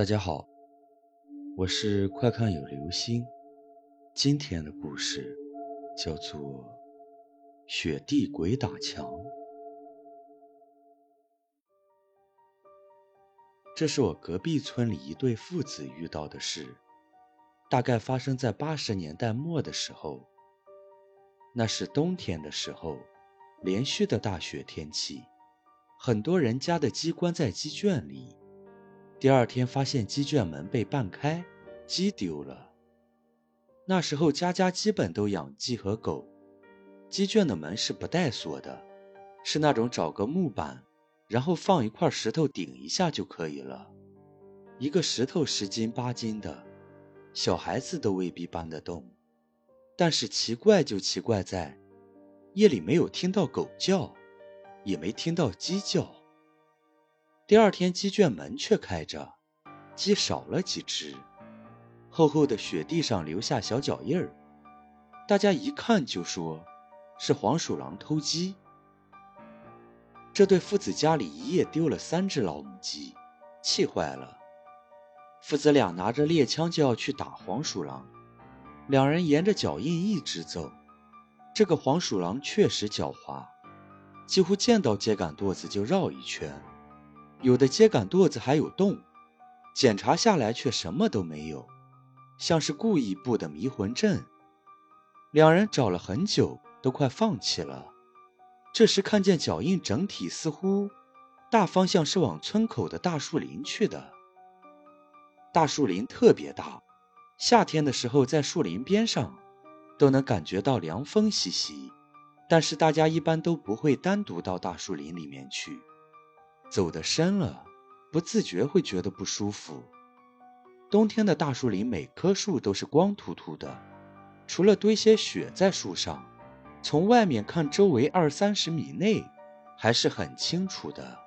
大家好，我是快看有流星。今天的故事叫做《雪地鬼打墙》。这是我隔壁村里一对父子遇到的事，大概发生在八十年代末的时候。那是冬天的时候，连续的大雪天气，很多人家的鸡关在鸡圈里。第二天发现鸡圈门被半开，鸡丢了。那时候家家基本都养鸡和狗，鸡圈的门是不带锁的，是那种找个木板，然后放一块石头顶一下就可以了。一个石头十斤八斤的，小孩子都未必搬得动。但是奇怪就奇怪在，夜里没有听到狗叫，也没听到鸡叫。第二天，鸡圈门却开着，鸡少了几只，厚厚的雪地上留下小脚印儿。大家一看就说，是黄鼠狼偷鸡。这对父子家里一夜丢了三只老母鸡，气坏了。父子俩拿着猎枪就要去打黄鼠狼，两人沿着脚印一直走。这个黄鼠狼确实狡猾，几乎见到秸秆垛子就绕一圈。有的秸秆垛子还有洞，检查下来却什么都没有，像是故意布的迷魂阵。两人找了很久，都快放弃了。这时看见脚印整体似乎大方向是往村口的大树林去的。大树林特别大，夏天的时候在树林边上都能感觉到凉风习习，但是大家一般都不会单独到大树林里面去。走得深了，不自觉会觉得不舒服。冬天的大树林，每棵树都是光秃秃的，除了堆些雪在树上，从外面看，周围二三十米内还是很清楚的。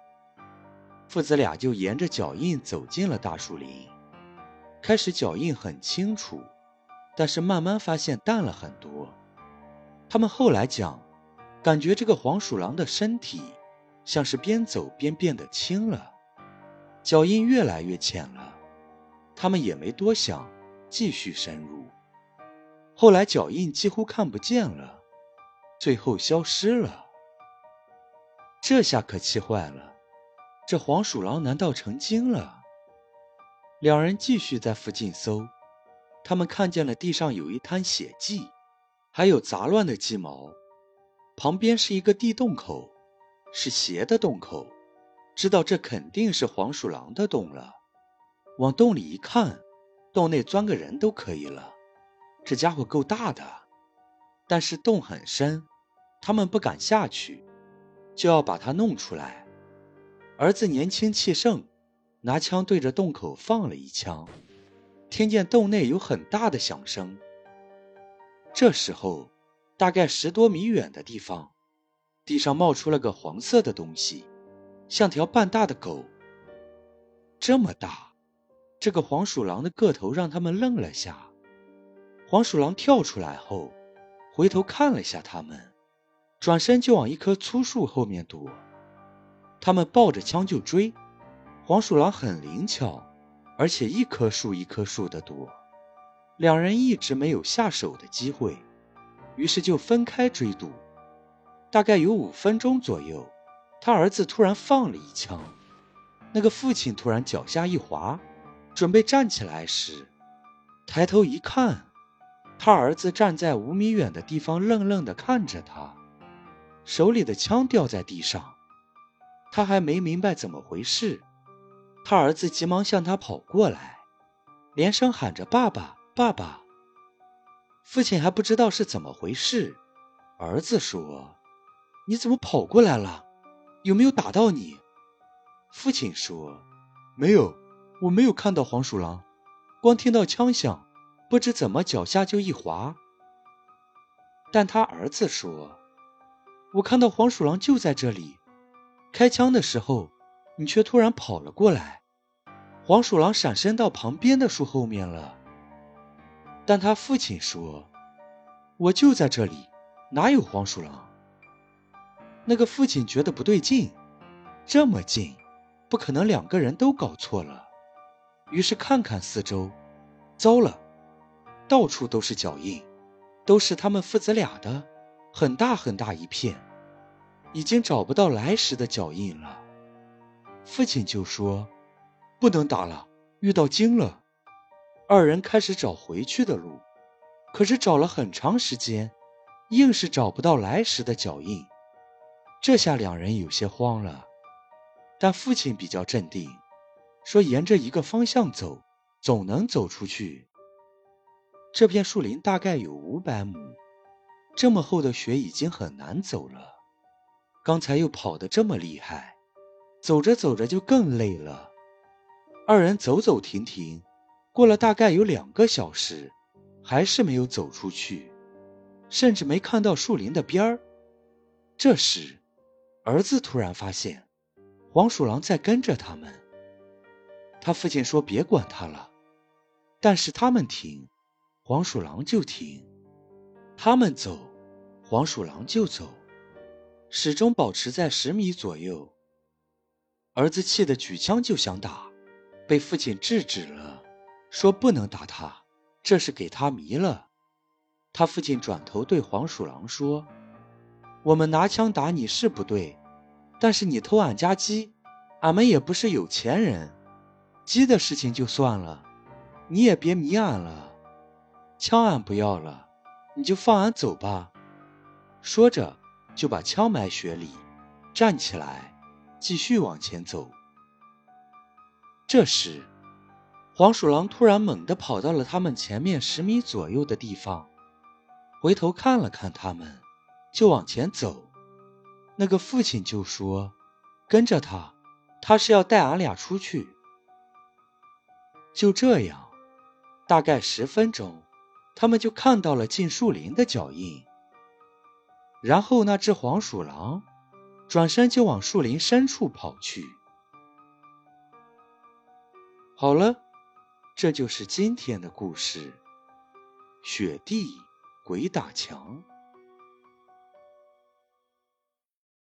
父子俩就沿着脚印走进了大树林。开始脚印很清楚，但是慢慢发现淡了很多。他们后来讲，感觉这个黄鼠狼的身体。像是边走边变得轻了，脚印越来越浅了，他们也没多想，继续深入。后来脚印几乎看不见了，最后消失了。这下可气坏了，这黄鼠狼难道成精了？两人继续在附近搜，他们看见了地上有一滩血迹，还有杂乱的鸡毛，旁边是一个地洞口。是斜的洞口，知道这肯定是黄鼠狼的洞了。往洞里一看，洞内钻个人都可以了。这家伙够大的，但是洞很深，他们不敢下去，就要把它弄出来。儿子年轻气盛，拿枪对着洞口放了一枪，听见洞内有很大的响声。这时候，大概十多米远的地方。地上冒出了个黄色的东西，像条半大的狗。这么大，这个黄鼠狼的个头让他们愣了下。黄鼠狼跳出来后，回头看了下他们，转身就往一棵粗树后面躲。他们抱着枪就追。黄鼠狼很灵巧，而且一棵树一棵树的躲。两人一直没有下手的机会，于是就分开追堵。大概有五分钟左右，他儿子突然放了一枪。那个父亲突然脚下一滑，准备站起来时，抬头一看，他儿子站在五米远的地方，愣愣地看着他，手里的枪掉在地上。他还没明白怎么回事，他儿子急忙向他跑过来，连声喊着“爸爸，爸爸”。父亲还不知道是怎么回事，儿子说。你怎么跑过来了？有没有打到你？父亲说：“没有，我没有看到黄鼠狼，光听到枪响，不知怎么脚下就一滑。”但他儿子说：“我看到黄鼠狼就在这里，开枪的时候，你却突然跑了过来，黄鼠狼闪身到旁边的树后面了。”但他父亲说：“我就在这里，哪有黄鼠狼？”那个父亲觉得不对劲，这么近，不可能两个人都搞错了，于是看看四周，糟了，到处都是脚印，都是他们父子俩的，很大很大一片，已经找不到来时的脚印了。父亲就说：“不能打了，遇到精了。”二人开始找回去的路，可是找了很长时间，硬是找不到来时的脚印。这下两人有些慌了，但父亲比较镇定。说：“沿着一个方向走，总能走出去。这片树林大概有五百亩，这么厚的雪已经很难走了。刚才又跑得这么厉害，走着走着就更累了。二人走走停停，过了大概有两个小时，还是没有走出去，甚至没看到树林的边儿。这时，儿子突然发现，黄鼠狼在跟着他们。”他父亲说：“别管他了。”但是他们停，黄鼠狼就停；他们走，黄鼠狼就走，始终保持在十米左右。儿子气得举枪就想打，被父亲制止了，说：“不能打他，这是给他迷了。”他父亲转头对黄鼠狼说：“我们拿枪打你是不对，但是你偷俺家鸡，俺们也不是有钱人。”鸡的事情就算了，你也别迷俺了。枪俺不要了，你就放俺走吧。说着，就把枪埋雪里，站起来，继续往前走。这时，黄鼠狼突然猛地跑到了他们前面十米左右的地方，回头看了看他们，就往前走。那个父亲就说：“跟着他，他是要带俺俩出去。”就这样，大概十分钟，他们就看到了进树林的脚印。然后那只黄鼠狼转身就往树林深处跑去。好了，这就是今天的故事：雪地鬼打墙。